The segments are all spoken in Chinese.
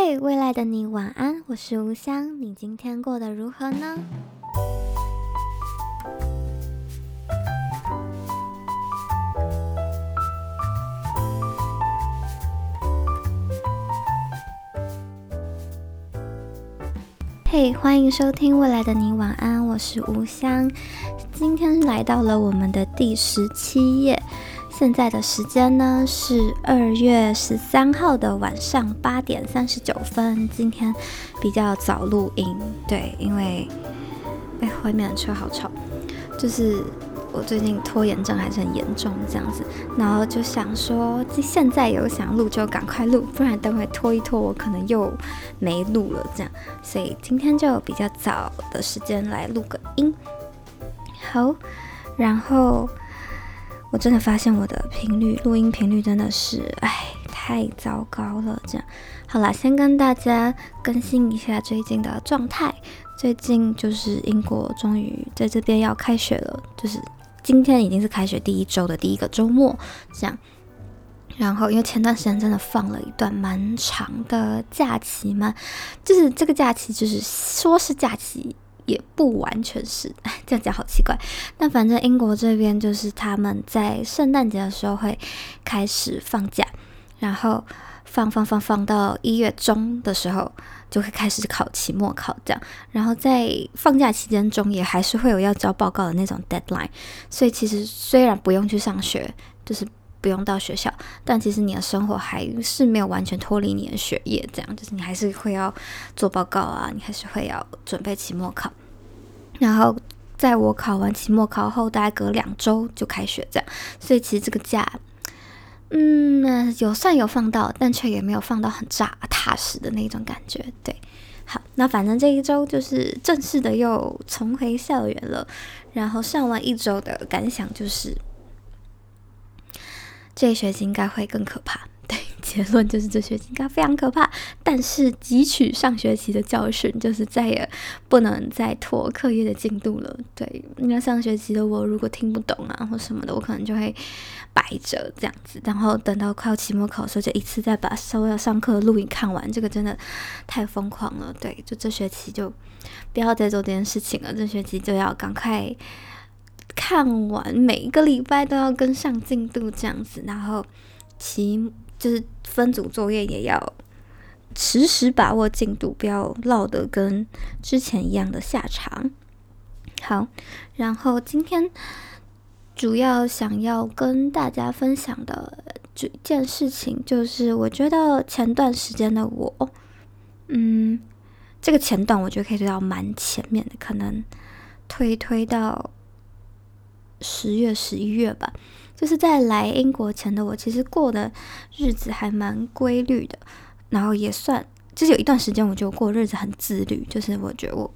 嘿未来的你晚安，我是吴香，你今天过得如何呢？嘿欢迎收听《未来的你晚安》，我是吴香，今天来到了我们的第十七页。现在的时间呢是二月十三号的晚上八点三十九分。今天比较早录音，对，因为哎，外面的车好吵。就是我最近拖延症还是很严重，这样子，然后就想说，现在有想录就赶快录，不然等会拖一拖，我可能又没录了。这样，所以今天就比较早的时间来录个音。好，然后。我真的发现我的频率，录音频率真的是，哎，太糟糕了。这样，好啦，先跟大家更新一下最近的状态。最近就是英国终于在这边要开学了，就是今天已经是开学第一周的第一个周末，这样。然后因为前段时间真的放了一段蛮长的假期嘛，就是这个假期就是说是假期。也不完全是，这样讲好奇怪。那反正英国这边就是他们在圣诞节的时候会开始放假，然后放放放放到一月中的时候就会开始考期末考这样。然后在放假期间中也还是会有要交报告的那种 deadline。所以其实虽然不用去上学，就是不用到学校，但其实你的生活还是没有完全脱离你的学业，这样就是你还是会要做报告啊，你还是会要准备期末考。然后在我考完期末考后，大概隔两周就开学，这样，所以其实这个假，嗯，有算有放到，但却也没有放到很扎踏实的那种感觉。对，好，那反正这一周就是正式的又重回校园了。然后上完一周的感想就是，这一学期应该会更可怕。对结论就是这学期应该非常可怕，但是汲取上学期的教训，就是再也不能再拖课业的进度了。对，因为上学期的我如果听不懂啊或什么的，我可能就会摆着这样子，然后等到快要期末考的时候，就一次再把所有上课的录影看完。这个真的太疯狂了。对，就这学期就不要再做这件事情了。这学期就要赶快看完，每一个礼拜都要跟上进度这样子，然后期。就是分组作业也要实时把握进度，不要落得跟之前一样的下场。好，然后今天主要想要跟大家分享的这件事情，就是我觉得前段时间的我，嗯，这个前段我觉得可以推到蛮前面的，可能推推到十月、十一月吧。就是在来英国前的我，其实过的日子还蛮规律的，然后也算，就是有一段时间我觉得过日子很自律，就是我觉得我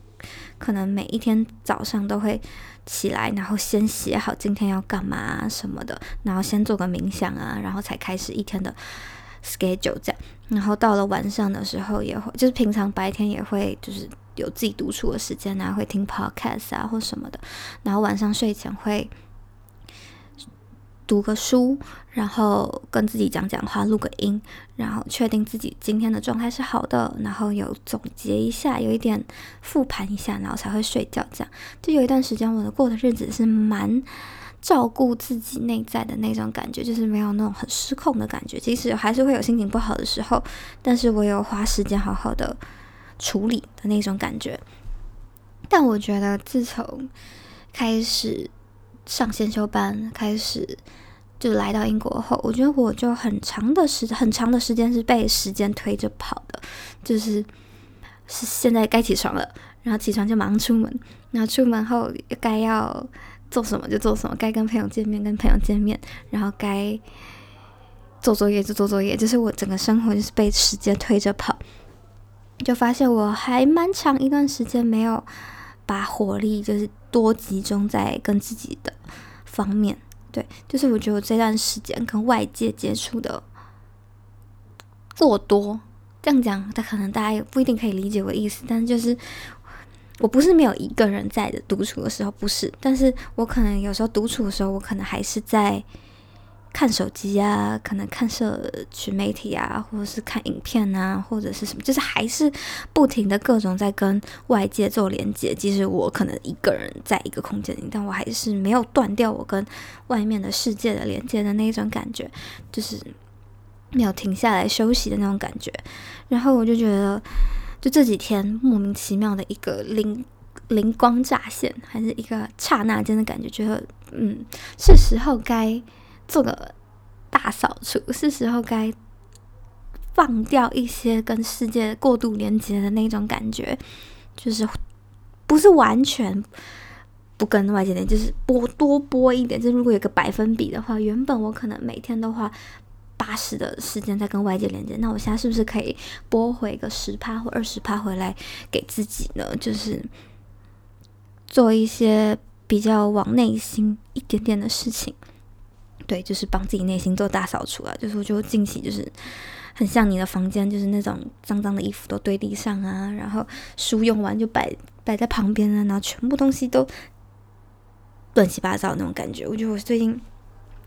可能每一天早上都会起来，然后先写好今天要干嘛什么的，然后先做个冥想啊，然后才开始一天的 schedule 这样，然后到了晚上的时候也会，就是平常白天也会就是有自己独处的时间啊，会听 podcast 啊或什么的，然后晚上睡前会。读个书，然后跟自己讲讲话，录个音，然后确定自己今天的状态是好的，然后有总结一下，有一点复盘一下，然后才会睡觉。这样就有一段时间，我的过的日子是蛮照顾自己内在的那种感觉，就是没有那种很失控的感觉。即使还是会有心情不好的时候，但是我有花时间好好的处理的那种感觉。但我觉得自从开始上先修班，开始。就来到英国后，我觉得我就很长的时很长的时间是被时间推着跑的，就是是现在该起床了，然后起床就马上出门，然后出门后该要做什么就做什么，该跟朋友见面跟朋友见面，然后该做作业就做作业，就是我整个生活就是被时间推着跑，就发现我还蛮长一段时间没有把火力就是多集中在跟自己的方面。对，就是我觉得我这段时间跟外界接触的过多，这样讲，他可能大家也不一定可以理解我的意思。但是就是我不是没有一个人在的独处的时候，不是，但是我可能有时候独处的时候，我可能还是在看手机啊，可能看社群媒体啊，或者是看影片啊，或者是什么，就是还是不停的各种在跟外界做连接。即使我可能一个人在一个空间里，但我还是没有断掉我跟外面的世界的连接的那一种感觉，就是没有停下来休息的那种感觉。然后我就觉得，就这几天莫名其妙的一个灵灵光乍现，还是一个刹那间的感觉，觉得嗯，是时候该。做个大扫除，是时候该放掉一些跟世界过度连接的那种感觉，就是不是完全不跟外界连，就是播多播一点。就如果有个百分比的话，原本我可能每天都花八十的时间在跟外界连接，那我现在是不是可以拨回个十趴或二十趴回来给自己呢？就是做一些比较往内心一点点的事情。对，就是帮自己内心做大扫除啊！就是我觉得近期就是很像你的房间，就是那种脏脏的衣服都堆地上啊，然后书用完就摆摆在旁边啊，然后全部东西都乱七八糟那种感觉。我觉得我最近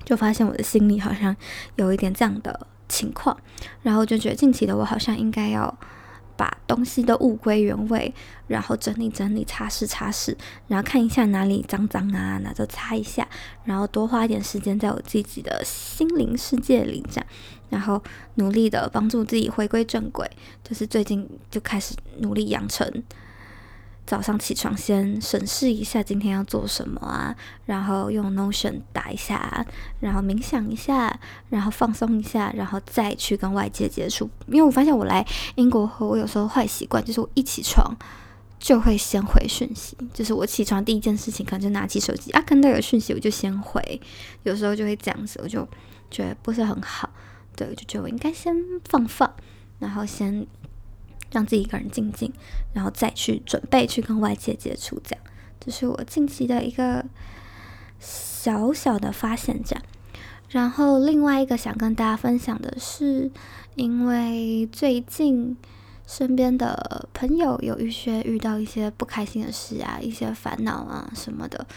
就发现我的心里好像有一点这样的情况，然后就觉得近期的我好像应该要。把东西都物归原位，然后整理整理、擦拭擦拭，然后看一下哪里脏脏啊，那就擦一下，然后多花一点时间在我自己的心灵世界里，这样，然后努力的帮助自己回归正轨，就是最近就开始努力养成。早上起床先审视一下今天要做什么啊，然后用 Notion 打一下，然后冥想一下，然后放松一下，然后再去跟外界接触。因为我发现我来英国后，我有时候坏习惯就是我一起床就会先回讯息，就是我起床第一件事情可能就拿起手机啊，看到有讯息我就先回，有时候就会这样子，我就觉得不是很好，对，我就觉得我应该先放放，然后先。让自己一个人静静，然后再去准备去跟外界接触，这样，这是我近期的一个小小的发现，这样。然后另外一个想跟大家分享的是，因为最近身边的朋友有一些遇到一些不开心的事啊，一些烦恼啊什么的，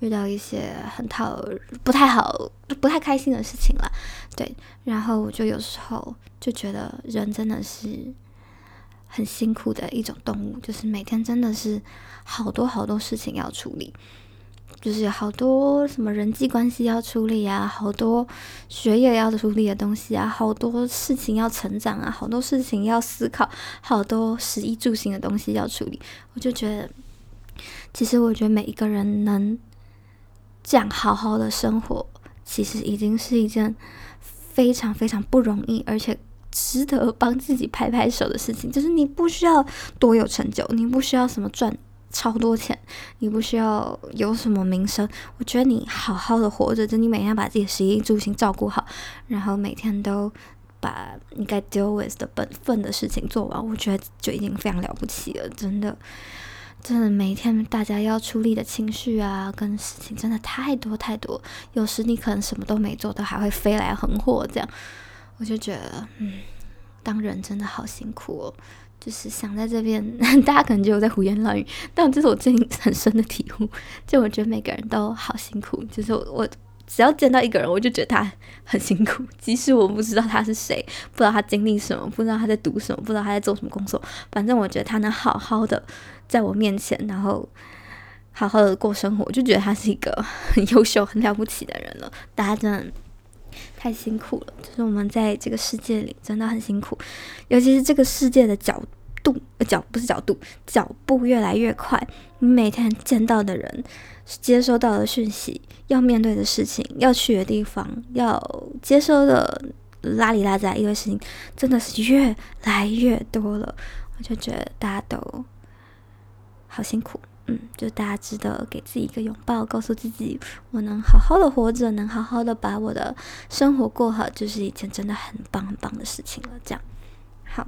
遇到一些很讨不太好、不太开心的事情了，对。然后我就有时候就觉得人真的是。很辛苦的一种动物，就是每天真的是好多好多事情要处理，就是有好多什么人际关系要处理啊，好多学业要处理的东西啊，好多事情要成长啊，好多事情要思考，好多食衣住行的东西要处理。我就觉得，其实我觉得每一个人能这样好好的生活，其实已经是一件非常非常不容易，而且。值得帮自己拍拍手的事情，就是你不需要多有成就，你不需要什么赚超多钱，你不需要有什么名声。我觉得你好好的活着，就你每天把自己的食衣住行照顾好，然后每天都把你该 deal with 的本分的事情做完，我觉得就已经非常了不起了。真的，真的每天大家要处理的情绪啊，跟事情真的太多太多。有时你可能什么都没做，都还会飞来横祸这样。我就觉得，嗯，当人真的好辛苦哦。就是想在这边，大家可能觉得我在胡言乱语，但这是我最近很深的体悟。就我觉得每个人都好辛苦，就是，我只要见到一个人，我就觉得他很辛苦，即使我不知道他是谁，不知道他经历什么，不知道他在读什么，不知道他在做什么工作，反正我觉得他能好好的在我面前，然后好好的过生活，我就觉得他是一个 很优秀、很了不起的人了。大家真的。太辛苦了，就是我们在这个世界里真的很辛苦，尤其是这个世界的角度，角不是角度，脚步越来越快。你每天见到的人，接收到的讯息，要面对的事情，要去的地方，要接收的拉里拉杂一堆事情，真的是越来越多了。我就觉得大家都好辛苦。嗯，就大家值得给自己一个拥抱，告诉自己，我能好好的活着，能好好的把我的生活过好，就是一件真的很棒很棒的事情了。这样，好，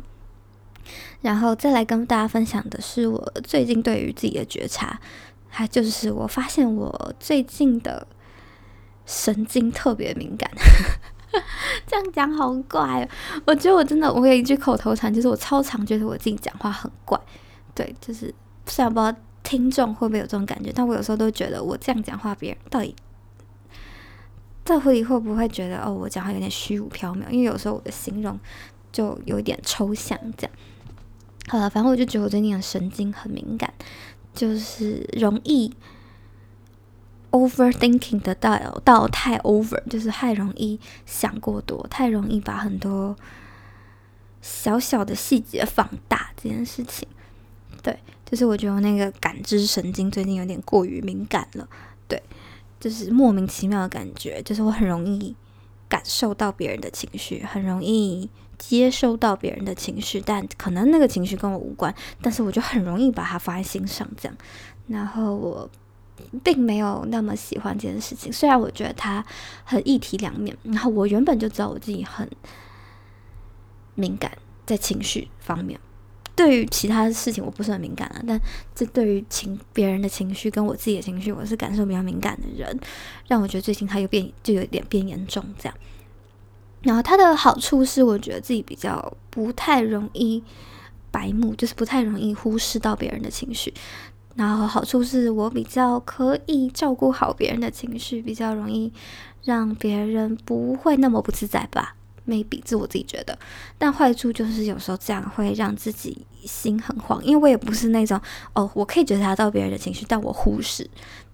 然后再来跟大家分享的是我最近对于自己的觉察，还就是我发现我最近的神经特别敏感。这样讲好怪哦，我觉得我真的，我有一句口头禅，就是我超常觉得我自己讲话很怪。对，就是虽然不。听众会不会有这种感觉？但我有时候都觉得，我这样讲话，别人到底道会会不会觉得哦，我讲话有点虚无缥缈？因为有时候我的形容就有一点抽象，这样。好了，反正我就觉得我最近的神经很敏感，就是容易 overthinking 的到到太 over，就是太容易想过多，太容易把很多小小的细节放大这件事情。对，就是我觉得我那个感知神经最近有点过于敏感了。对，就是莫名其妙的感觉，就是我很容易感受到别人的情绪，很容易接收到别人的情绪，但可能那个情绪跟我无关，但是我就很容易把它放在心上，这样。然后我并没有那么喜欢这件事情，虽然我觉得它很一体两面。然后我原本就知道我自己很敏感在情绪方面。对于其他的事情我不是很敏感啊，但这对于情别人的情绪跟我自己的情绪，我是感受比较敏感的人，让我觉得最近它又变就有点变严重这样。然后它的好处是，我觉得自己比较不太容易白目，就是不太容易忽视到别人的情绪。然后好处是我比较可以照顾好别人的情绪，比较容易让别人不会那么不自在吧。Maybe 是我自己觉得，但坏处就是有时候这样会让自己心很慌，因为我也不是那种哦，我可以觉察到别人的情绪，但我忽视，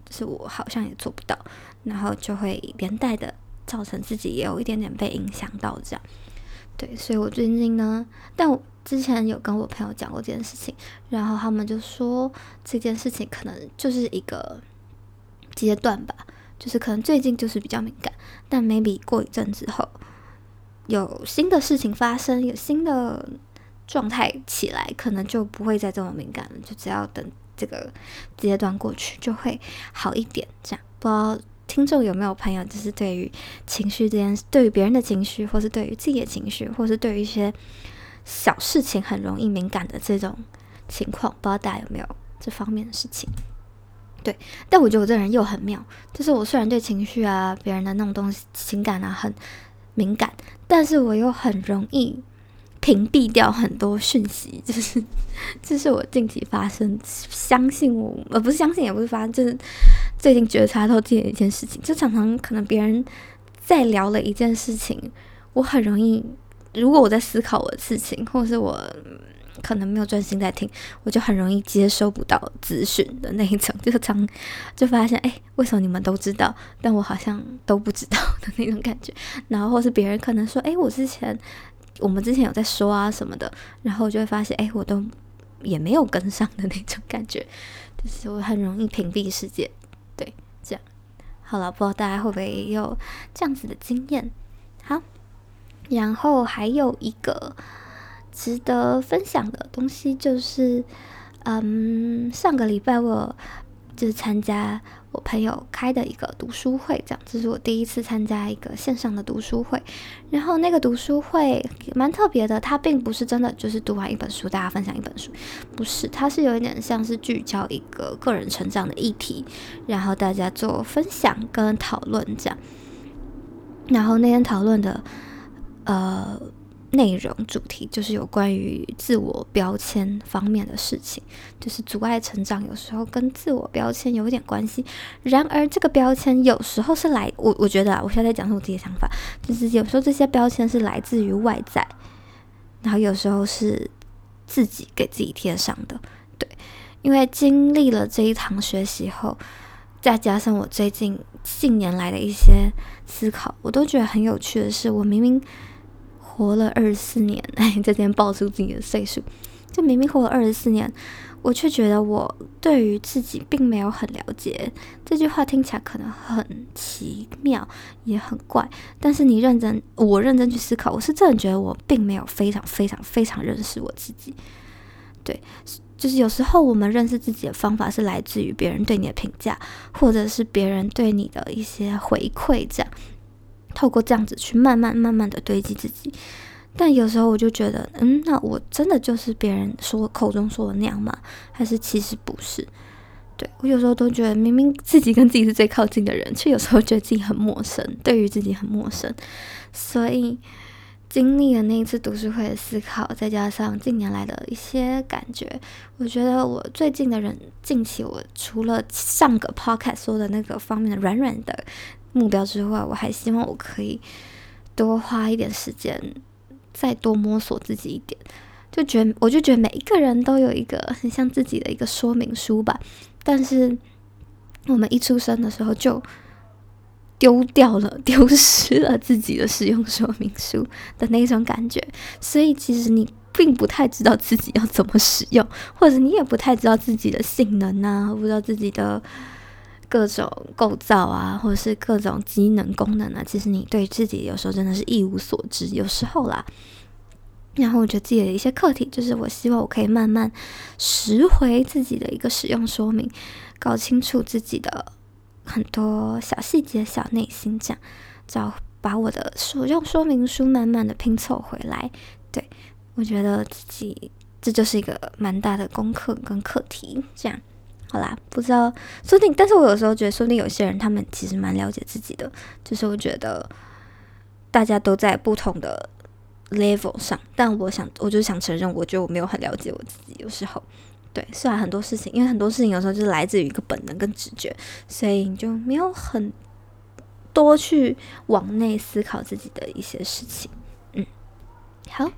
就是我好像也做不到，然后就会连带的造成自己也有一点点被影响到这样。对，所以我最近呢，但我之前有跟我朋友讲过这件事情，然后他们就说这件事情可能就是一个阶段吧，就是可能最近就是比较敏感，但 maybe 过一阵子后。有新的事情发生，有新的状态起来，可能就不会再这么敏感了。就只要等这个阶段过去，就会好一点。这样，不知道听众有没有朋友，就是对于情绪这件事，对于别人的情绪，或是对于自己的情绪，或是对于一些小事情很容易敏感的这种情况，不知道大家有没有这方面的事情？对，但我觉得我这人又很妙，就是我虽然对情绪啊、别人的那种东西、情感啊很敏感。但是我又很容易屏蔽掉很多讯息，就是 这是我近期发生，相信我，呃，不是相信，也不是发生，就是最近觉察到的一件事情，就常常可能别人在聊了一件事情，我很容易，如果我在思考我的事情，或者是我。可能没有专心在听，我就很容易接收不到资讯的那一种，就常就发现，哎，为什么你们都知道，但我好像都不知道的那种感觉。然后或是别人可能说，哎，我之前我们之前有在说啊什么的，然后我就会发现，哎，我都也没有跟上的那种感觉，就是我很容易屏蔽世界。对，这样好了，不知道大家会不会有这样子的经验？好，然后还有一个。值得分享的东西就是，嗯，上个礼拜我就是参加我朋友开的一个读书会，这样，这是我第一次参加一个线上的读书会。然后那个读书会蛮特别的，它并不是真的就是读完一本书，大家分享一本书，不是，它是有一点像是聚焦一个个人成长的议题，然后大家做分享跟讨论这样。然后那天讨论的，呃。内容主题就是有关于自我标签方面的事情，就是阻碍成长，有时候跟自我标签有点关系。然而，这个标签有时候是来，我我觉得啊，我现在在讲是我自己的想法，就是有时候这些标签是来自于外在，然后有时候是自己给自己贴上的。对，因为经历了这一堂学习后，再加上我最近近年来的一些思考，我都觉得很有趣的是，我明明。活了二十四年，哎，这天报出自己的岁数，就明明活了二十四年，我却觉得我对于自己并没有很了解。这句话听起来可能很奇妙，也很怪，但是你认真，我认真去思考，我是真的觉得我并没有非常非常非常认识我自己。对，就是有时候我们认识自己的方法是来自于别人对你的评价，或者是别人对你的一些回馈，这样。透过这样子去慢慢慢慢的堆积自己，但有时候我就觉得，嗯，那我真的就是别人说口中说的那样吗？还是其实不是？对，我有时候都觉得，明明自己跟自己是最靠近的人，却有时候觉得自己很陌生，对于自己很陌生。所以经历了那一次读书会的思考，再加上近年来的一些感觉，我觉得我最近的人，近期我除了上个 podcast 说的那个方面的软软的目标之外，我还希望我可以多花一点时间，再多摸索自己一点。就觉得，我就觉得每一个人都有一个很像自己的一个说明书吧，但是我们一出生的时候就。丢掉了，丢失了自己的使用说明书的那种感觉，所以其实你并不太知道自己要怎么使用，或者你也不太知道自己的性能啊，不知道自己的各种构造啊，或者是各种机能功能啊。其实你对自己有时候真的是一无所知，有时候啦。然后我觉得自己的一些课题，就是我希望我可以慢慢拾回自己的一个使用说明，搞清楚自己的。很多小细节、小内心，这样找把我的使用说明书慢慢的拼凑回来。对，我觉得自己这就是一个蛮大的功课跟课题。这样，啦，不知道说不定，但是我有时候觉得，说不定有些人他们其实蛮了解自己的，就是我觉得大家都在不同的 level 上，但我想，我就想承认，我觉得我没有很了解我自己，有时候。对，虽然很多事情，因为很多事情有时候就是来自于一个本能跟直觉，所以你就没有很多去往内思考自己的一些事情。嗯，好，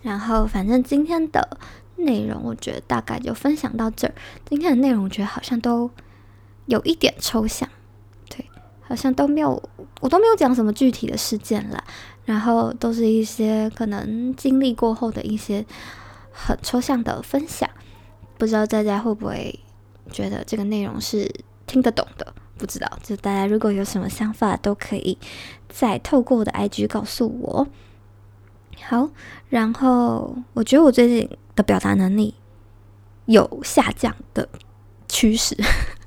然后反正今天的内容，我觉得大概就分享到这儿。今天的内容，我觉得好像都有一点抽象，对，好像都没有，我都没有讲什么具体的事件了，然后都是一些可能经历过后的一些很抽象的分享。不知道大家会不会觉得这个内容是听得懂的？不知道，就大家如果有什么想法，都可以再透过我的 IG 告诉我。好，然后我觉得我最近的表达能力有下降的趋势，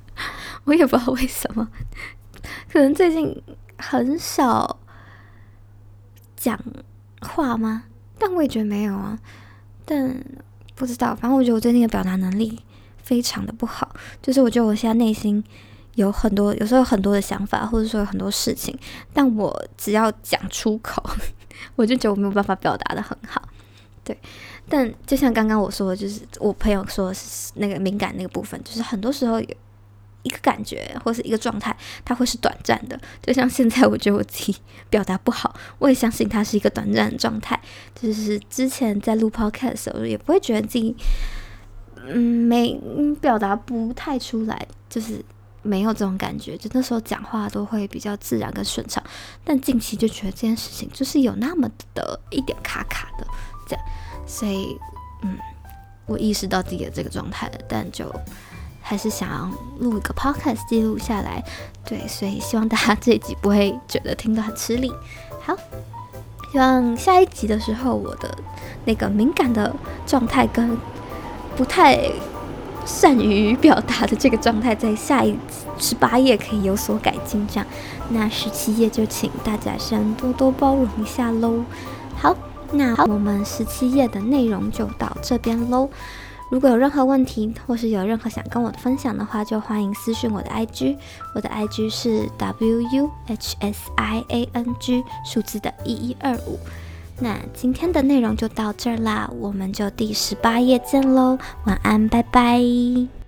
我也不知道为什么，可能最近很少讲话吗？但我也觉得没有啊，但。不知道，反正我觉得我最近的表达能力非常的不好。就是我觉得我现在内心有很多，有时候有很多的想法，或者说有很多事情，但我只要讲出口，我就觉得我没有办法表达得很好。对，但就像刚刚我说的，就是我朋友说的是那个敏感那个部分，就是很多时候有。一个感觉或是一个状态，它会是短暂的。就像现在，我觉得我自己 表达不好，我也相信它是一个短暂的状态。就是之前在录 podcast 的时候，也不会觉得自己，嗯，没表达不太出来，就是没有这种感觉。就那时候讲话都会比较自然跟顺畅。但近期就觉得这件事情就是有那么的一点卡卡的这样，所以，嗯，我意识到自己的这个状态了，但就。还是想录一个 podcast 记录下来，对，所以希望大家这一集不会觉得听得很吃力。好，希望下一集的时候，我的那个敏感的状态跟不太善于表达的这个状态，在下一十八页可以有所改进。这样，那十七页就请大家先多多包容一下喽。好，那，我们十七页的内容就到这边喽。如果有任何问题，或是有任何想跟我的分享的话，就欢迎私讯我的 IG，我的 IG 是 W U H S I A N G 数字的一一二五。那今天的内容就到这儿啦，我们就第十八页见喽，晚安，拜拜。